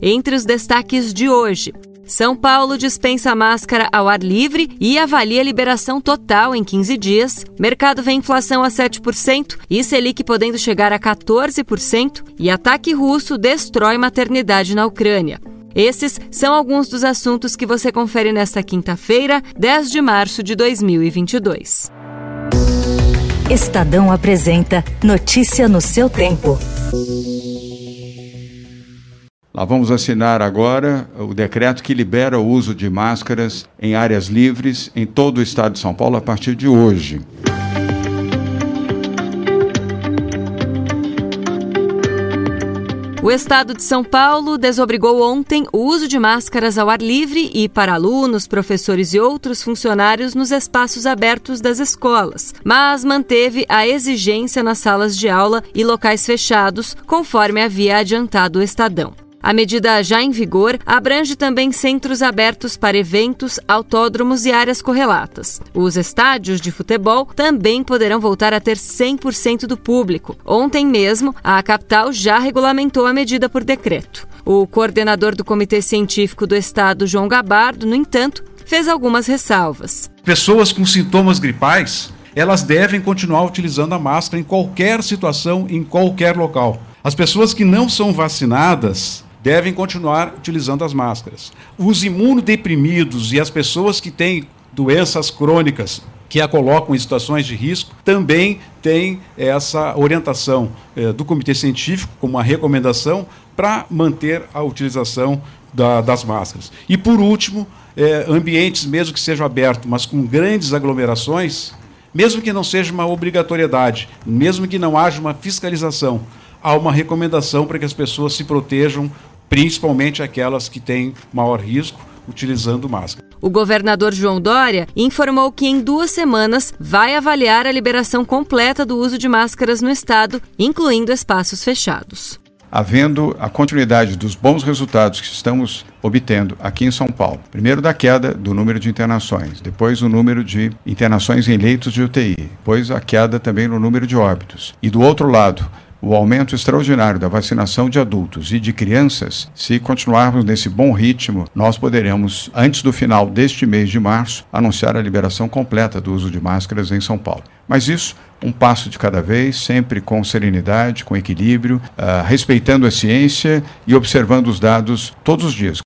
Entre os destaques de hoje, são Paulo dispensa máscara ao ar livre e avalia liberação total em 15 dias. Mercado vê inflação a 7% e Selic podendo chegar a 14%. E ataque russo destrói maternidade na Ucrânia. Esses são alguns dos assuntos que você confere nesta quinta-feira, 10 de março de 2022. Estadão apresenta Notícia no seu tempo. Nós vamos assinar agora o decreto que libera o uso de máscaras em áreas livres em todo o estado de São Paulo a partir de hoje. O Estado de São Paulo desobrigou ontem o uso de máscaras ao ar livre e para alunos, professores e outros funcionários nos espaços abertos das escolas, mas manteve a exigência nas salas de aula e locais fechados, conforme havia adiantado o Estadão. A medida já em vigor abrange também centros abertos para eventos, autódromos e áreas correlatas. Os estádios de futebol também poderão voltar a ter 100% do público. Ontem mesmo, a capital já regulamentou a medida por decreto. O coordenador do Comitê Científico do Estado, João Gabardo, no entanto, fez algumas ressalvas. Pessoas com sintomas gripais, elas devem continuar utilizando a máscara em qualquer situação, em qualquer local. As pessoas que não são vacinadas, devem continuar utilizando as máscaras. Os imunodeprimidos e as pessoas que têm doenças crônicas que a colocam em situações de risco, também têm essa orientação eh, do Comitê Científico, como uma recomendação, para manter a utilização da, das máscaras. E, por último, eh, ambientes, mesmo que sejam abertos, mas com grandes aglomerações, mesmo que não seja uma obrigatoriedade, mesmo que não haja uma fiscalização, há uma recomendação para que as pessoas se protejam principalmente aquelas que têm maior risco, utilizando máscara. O governador João Dória informou que em duas semanas vai avaliar a liberação completa do uso de máscaras no estado, incluindo espaços fechados. Havendo a continuidade dos bons resultados que estamos obtendo aqui em São Paulo, primeiro da queda do número de internações, depois o número de internações em leitos de UTI, depois a queda também no número de óbitos, e do outro lado, o aumento extraordinário da vacinação de adultos e de crianças, se continuarmos nesse bom ritmo, nós poderemos, antes do final deste mês de março, anunciar a liberação completa do uso de máscaras em São Paulo. Mas isso, um passo de cada vez, sempre com serenidade, com equilíbrio, uh, respeitando a ciência e observando os dados todos os dias.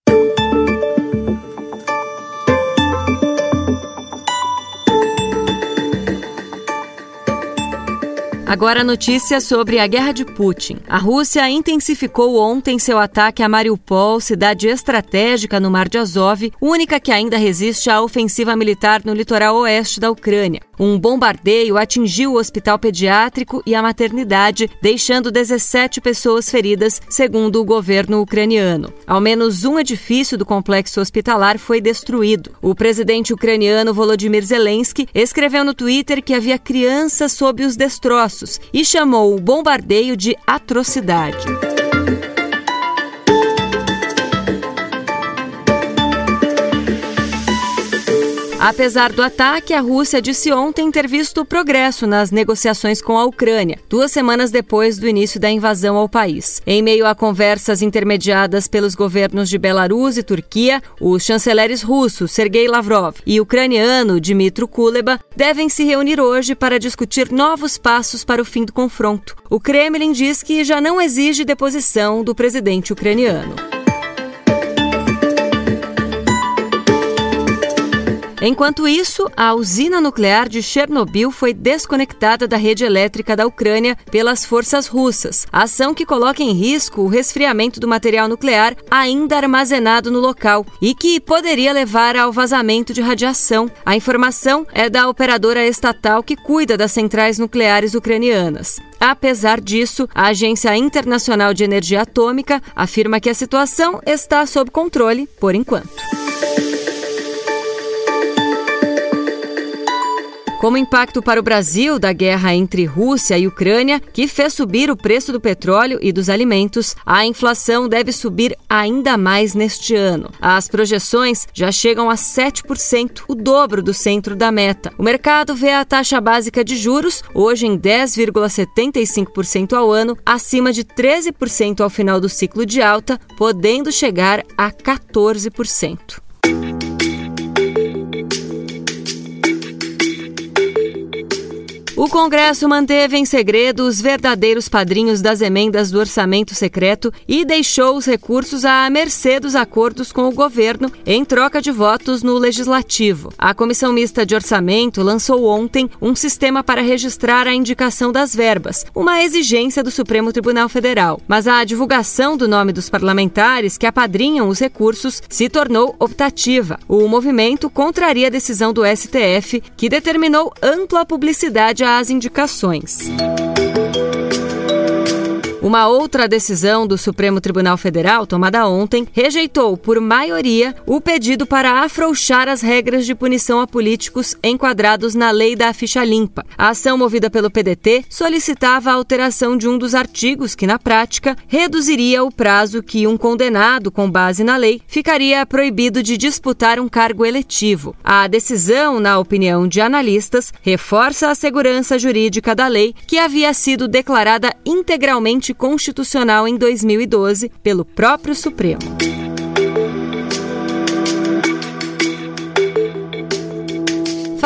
Agora notícia sobre a guerra de Putin. A Rússia intensificou ontem seu ataque a Mariupol, cidade estratégica no Mar de Azov, única que ainda resiste à ofensiva militar no litoral oeste da Ucrânia. Um bombardeio atingiu o hospital pediátrico e a maternidade, deixando 17 pessoas feridas, segundo o governo ucraniano. Ao menos um edifício do complexo hospitalar foi destruído. O presidente ucraniano Volodymyr Zelensky escreveu no Twitter que havia crianças sob os destroços e chamou o bombardeio de atrocidade. Apesar do ataque, a Rússia disse ontem ter visto progresso nas negociações com a Ucrânia, duas semanas depois do início da invasão ao país. Em meio a conversas intermediadas pelos governos de Belarus e Turquia, os chanceleres russos Sergei Lavrov e ucraniano Dmitry Kuleba devem se reunir hoje para discutir novos passos para o fim do confronto. O Kremlin diz que já não exige deposição do presidente ucraniano. Enquanto isso, a usina nuclear de Chernobyl foi desconectada da rede elétrica da Ucrânia pelas forças russas, ação que coloca em risco o resfriamento do material nuclear ainda armazenado no local e que poderia levar ao vazamento de radiação. A informação é da operadora estatal que cuida das centrais nucleares ucranianas. Apesar disso, a Agência Internacional de Energia Atômica afirma que a situação está sob controle por enquanto. Como impacto para o Brasil da guerra entre Rússia e Ucrânia, que fez subir o preço do petróleo e dos alimentos, a inflação deve subir ainda mais neste ano. As projeções já chegam a 7%, o dobro do centro da meta. O mercado vê a taxa básica de juros, hoje em 10,75% ao ano, acima de 13% ao final do ciclo de alta, podendo chegar a 14%. O Congresso manteve em segredo os verdadeiros padrinhos das emendas do orçamento secreto e deixou os recursos à mercê dos acordos com o governo em troca de votos no legislativo. A Comissão Mista de Orçamento lançou ontem um sistema para registrar a indicação das verbas, uma exigência do Supremo Tribunal Federal. Mas a divulgação do nome dos parlamentares que apadrinham os recursos se tornou optativa. O movimento contraria a decisão do STF, que determinou ampla publicidade as indicações. Uma outra decisão do Supremo Tribunal Federal, tomada ontem, rejeitou por maioria o pedido para afrouxar as regras de punição a políticos enquadrados na lei da ficha limpa. A ação movida pelo PDT solicitava a alteração de um dos artigos que, na prática, reduziria o prazo que um condenado com base na lei ficaria proibido de disputar um cargo eletivo. A decisão, na opinião de analistas, reforça a segurança jurídica da lei, que havia sido declarada integralmente constitucional em 2012 pelo próprio Supremo.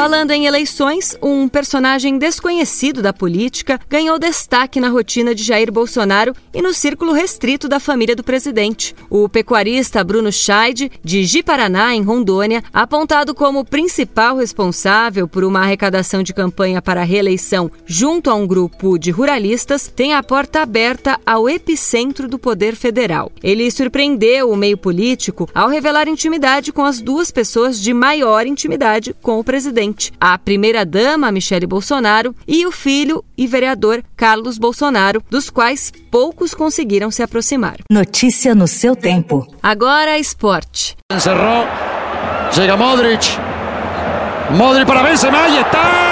Falando em eleições, um personagem desconhecido da política ganhou destaque na rotina de Jair Bolsonaro e no círculo restrito da família do presidente. O pecuarista Bruno Scheid, de Ji-Paraná, em Rondônia, apontado como principal responsável por uma arrecadação de campanha para a reeleição junto a um grupo de ruralistas, tem a porta aberta ao epicentro do poder federal. Ele surpreendeu o meio político ao revelar intimidade com as duas pessoas de maior intimidade com o presidente presidente, a primeira-dama Michele Bolsonaro e o filho e vereador Carlos Bolsonaro, dos quais poucos conseguiram se aproximar. Notícia no seu tempo. Agora esporte. Encerrou, chega Modric. Modric para Benzema e está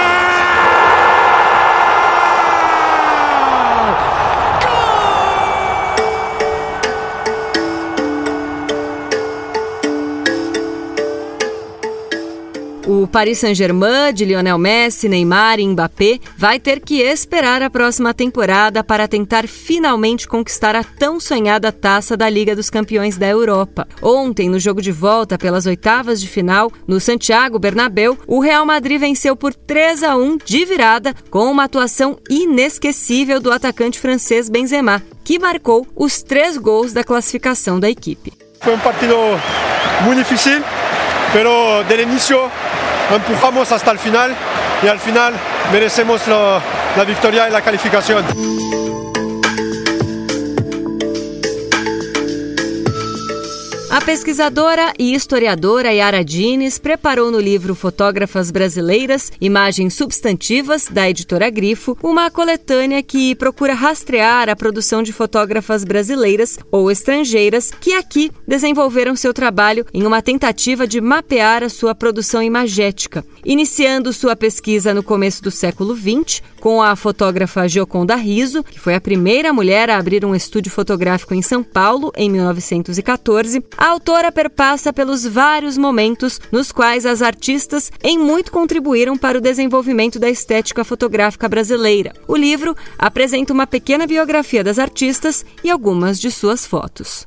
Paris Saint-Germain de Lionel Messi, Neymar e Mbappé vai ter que esperar a próxima temporada para tentar finalmente conquistar a tão sonhada taça da Liga dos Campeões da Europa. Ontem, no jogo de volta pelas oitavas de final, no Santiago Bernabéu, o Real Madrid venceu por 3 a 1 de virada com uma atuação inesquecível do atacante francês Benzema, que marcou os três gols da classificação da equipe. Foi um partido muito difícil, pero del inicio empujamos hasta el final y al final merecemos la victoria y la calificación. A pesquisadora e historiadora Yara Dines preparou no livro Fotógrafas Brasileiras, Imagens Substantivas, da editora Grifo, uma coletânea que procura rastrear a produção de fotógrafas brasileiras ou estrangeiras que aqui desenvolveram seu trabalho em uma tentativa de mapear a sua produção imagética. Iniciando sua pesquisa no começo do século XX, com a fotógrafa Gioconda Riso, que foi a primeira mulher a abrir um estúdio fotográfico em São Paulo em 1914, a autora perpassa pelos vários momentos nos quais as artistas em muito contribuíram para o desenvolvimento da estética fotográfica brasileira. O livro apresenta uma pequena biografia das artistas e algumas de suas fotos.